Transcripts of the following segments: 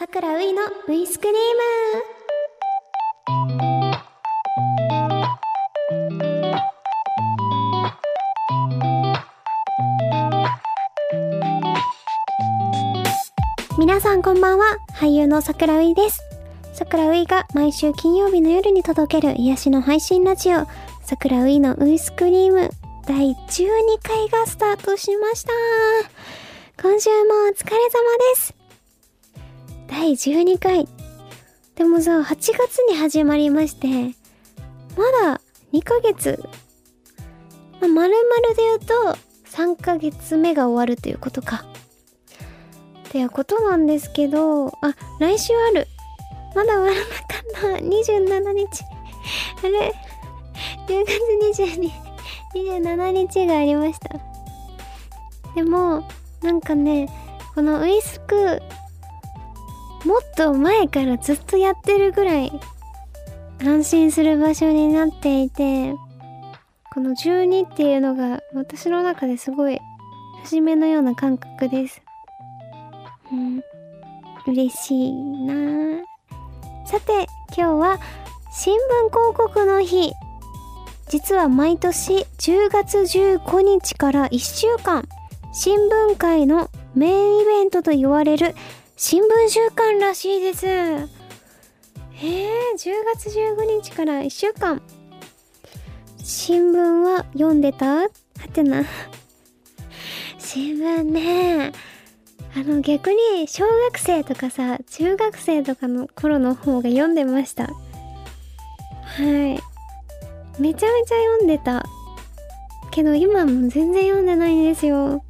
さくらういのウイスクリーム。皆さんこんばんは。俳優のさくらういです。さくらういが毎週金曜日の夜に届ける癒しの配信ラジオ。さくらういのウイスクリーム。第12回がスタートしました。今週もお疲れ様です。第12回。でもさ、8月に始まりまして、まだ2ヶ月。まあ、丸々で言うと3ヶ月目が終わるということか。っていうことなんですけど、あ、来週ある。まだ終わらなかった。27日。あれ ?10 月22、27日がありました。でも、なんかね、このウイスクもっと前からずっとやってるぐらい安心する場所になっていてこの12っていうのが私の中ですごい節目のような感覚です。うん、嬉しいな。さて今日は新聞広告の日。実は毎年10月15日から1週間新聞界のメインイベントと言われる新聞週間らしいです。えー、10月15日から1週間。新聞は読んでた？はてな。新聞ね。あの逆に小学生とかさ、中学生とかの頃の方が読んでました。はい。めちゃめちゃ読んでた。けど今も全然読んでないんですよ。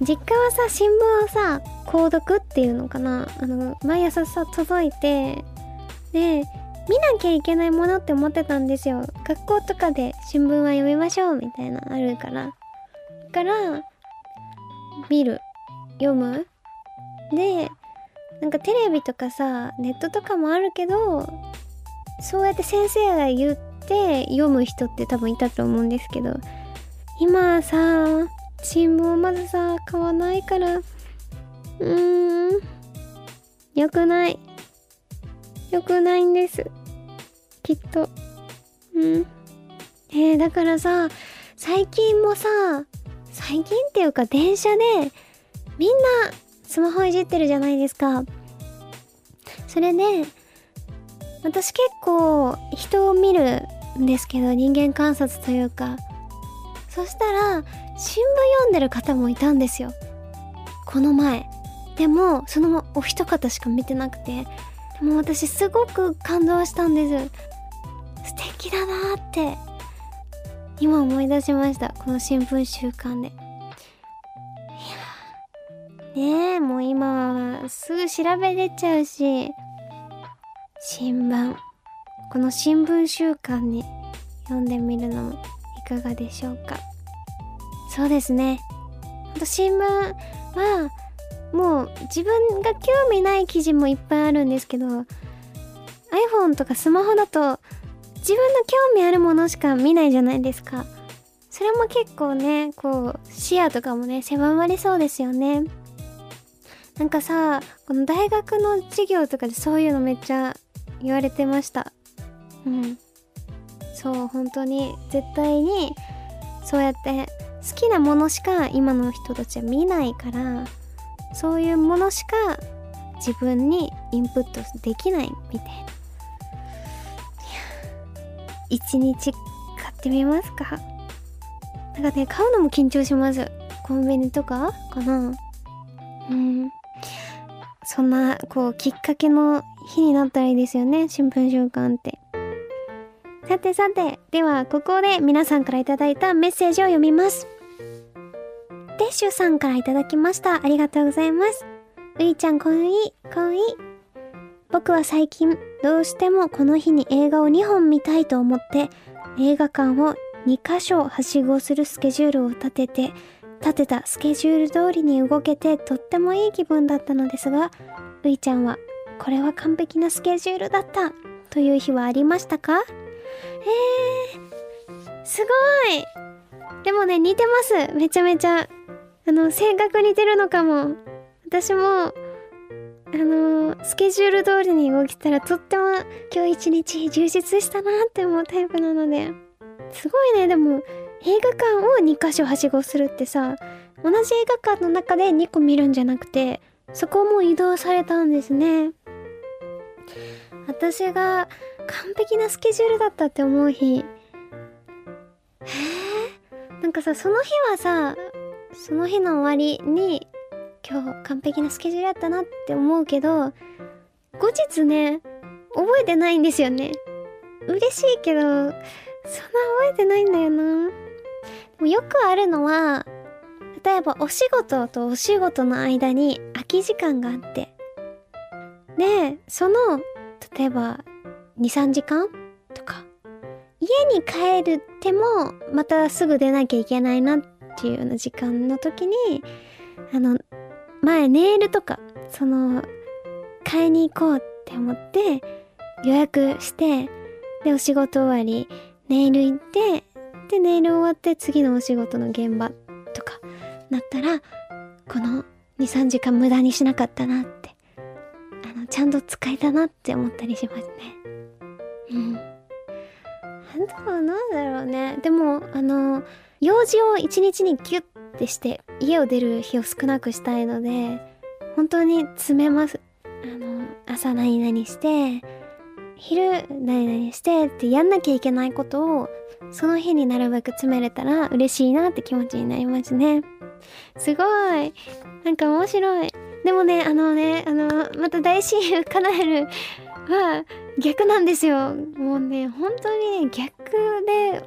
実家はさ、新聞をさ、購読っていうのかなあの、毎朝さ、届いて、で、見なきゃいけないものって思ってたんですよ。学校とかで新聞は読みましょうみたいなあるから。だから、見る。読む。で、なんかテレビとかさ、ネットとかもあるけど、そうやって先生が言って読む人って多分いたと思うんですけど、今さ、新聞をまずさ、買わないから。うーん。よくない。よくないんです。きっと。うん。えー、だからさ、最近もさ、最近っていうか電車で、みんなスマホいじってるじゃないですか。それで、私結構人を見るんですけど、人間観察というか。そしたら、新聞読んでる方もいたんですよ。この前。でも、そのお一方しか見てなくて、でも私すごく感動したんです。素敵だなって、今思い出しました。この新聞週間で。いやねえ、もう今はすぐ調べれちゃうし、新聞。この新聞週間に読んでみるのもいかがでしょうか。そうですねあ。と新聞は、もう自分が興味ない記事もいっぱいあるんですけど、iPhone とかスマホだと自分の興味あるものしか見ないじゃないですか。それも結構ね、こう、視野とかもね、狭まりそうですよね。なんかさ、この大学の授業とかでそういうのめっちゃ言われてました。うん。そう、本当に、絶対に、そうやって好きなものしか今の人たちは見ないからそういうものしか自分にインプットできないみたいな。一日買ってみますか？なんかね買うのも緊張します。コンビニとかかな？うん。そんなこうきっかけの日になったらいいですよね新聞週間って。さてさてではここで皆さんから頂いたメッセージを読みますテッシュさんからいただきました。ありがとうございます。ういちゃん、こんい、こんい。僕は最近、どうしてもこの日に映画を2本見たいと思って、映画館を2箇所はしごするスケジュールを立てて、立てたスケジュール通りに動けてとってもいい気分だったのですが、ういちゃんは、これは完璧なスケジュールだったという日はありましたか？えー、すごいでもね、似てます。めちゃめちゃ。あの、性格似てるのかも。私も、あのースケジュール通りに動きたらとっても今日一日充実したなって思うタイプなので、すごいね、でも映画館を2箇所はしごするってさ、同じ映画館の中で2個見るんじゃなくて、そこも移動されたんですね。私が完璧なスケジュールだったって思う日。へえ。なんかさ、その日はさ、その日の終わりに、今日完璧なスケジュールだったなって思うけど、後日ね、覚えてないんですよね。嬉しいけど、そんな覚えてないんだよな。でもよくあるのは、例えばお仕事とお仕事の間に空き時間があって、で、その、例えば、2、3時間？とか、家に帰るっても、またすぐ出なきゃいけないなっていうような時間の時に、あの、前ネイルとか、その、買いに行こうって思って、予約して、で、お仕事終わり、ネイル行って、で、ネイル終わって次のお仕事の現場とかなったら、この2、3時間無駄にしなかったなって、あの、ちゃんと使えたなって思ったりしますね。うん。なんだろう、なんだろうね。でも、あの、用事を一日にギュッてして、家を出る日を少なくしたいので、本当に詰めます。あの、朝何々して、昼何々してってやんなきゃいけないことを、その日になるべく詰めれたら嬉しいなって気持ちになりますね。すごい。なんか面白い。でもね、あのね、あの、また大親友カナエルは逆なんですよ。もうね、本当にね、逆で、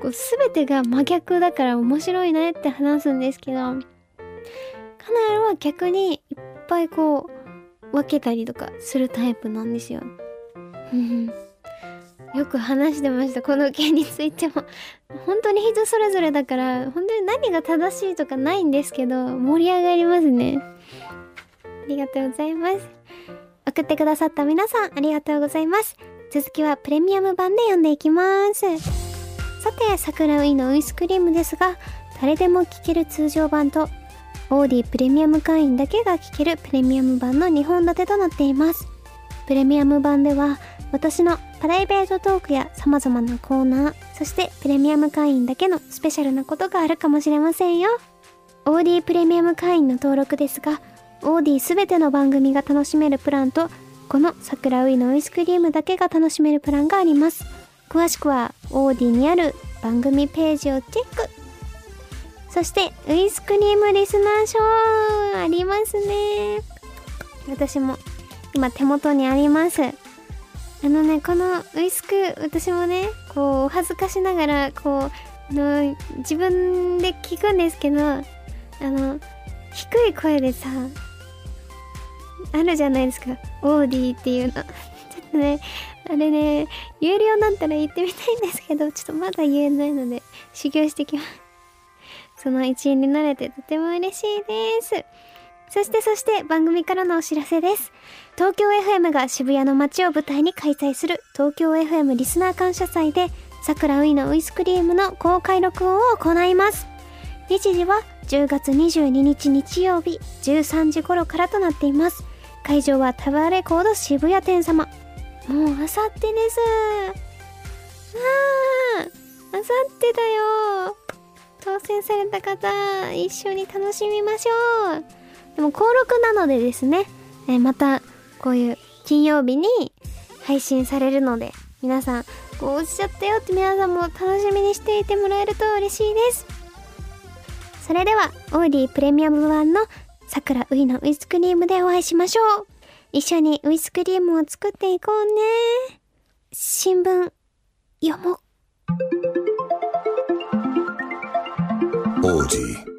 こう全てが真逆だから面白いねって話すんですけど、カナエルは逆にいっぱいこう、分けたりとかするタイプなんですよ。よく話してました、この件についても。本当に人それぞれだから、本当に何が正しいとかないんですけど、盛り上がりますね。ありがとうございます。送ってくださった皆さん、ありがとうございます。続きはプレミアム版で読んでいきます。さて、桜ウイのウイスクリームですが、誰でも聴ける通常版と、オーディプレミアム会員だけが聴けるプレミアム版の2本立てとなっています。プレミアム版では、私のプライベートトークや様々なコーナー、そしてプレミアム会員だけのスペシャルなことがあるかもしれませんよ。 AuDeeプレミアム会員の登録ですが、 AuDeeすべての番組が楽しめるプランと、この桜ウイのアイスクリームだけが楽しめるプランがあります。詳しくは、 AuDeeにある番組ページをチェック。そして、ウイスクリームリスナー賞ありますね。私も今手元にあります。あのね、このウイスク、私もね、こう、お恥ずかしながら、こう、の自分で聞くんですけど、あの、低い声でさ、あるじゃないですか。オーディっていうの。ちょっとね、あれね、有料になったら言ってみたいんですけど、ちょっとまだ言えないので、修行してきます。その一員になれてとても嬉しいです。そしてそして番組からのお知らせです。東京 FM が渋谷の街を舞台に開催する東京 FM リスナー感謝祭で桜ウイのウイスクリームの公開録音を行います。日時は10月22日日曜日13時頃からとなっています。会場はタワーレコード渋谷店様。もうあさってです。あー、あさってだよ。当選された方、一緒に楽しみましょう。でも、登録なのでですね、えまた、こういう金曜日に配信されるので、皆さん、こう落ちちゃったよって皆さんも楽しみにしていてもらえると嬉しいです。それでは、オーディプレミアム版の桜ういのウイスクリームでお会いしましょう。一緒にウイスクリームを作っていこうね。新聞、読もう。王子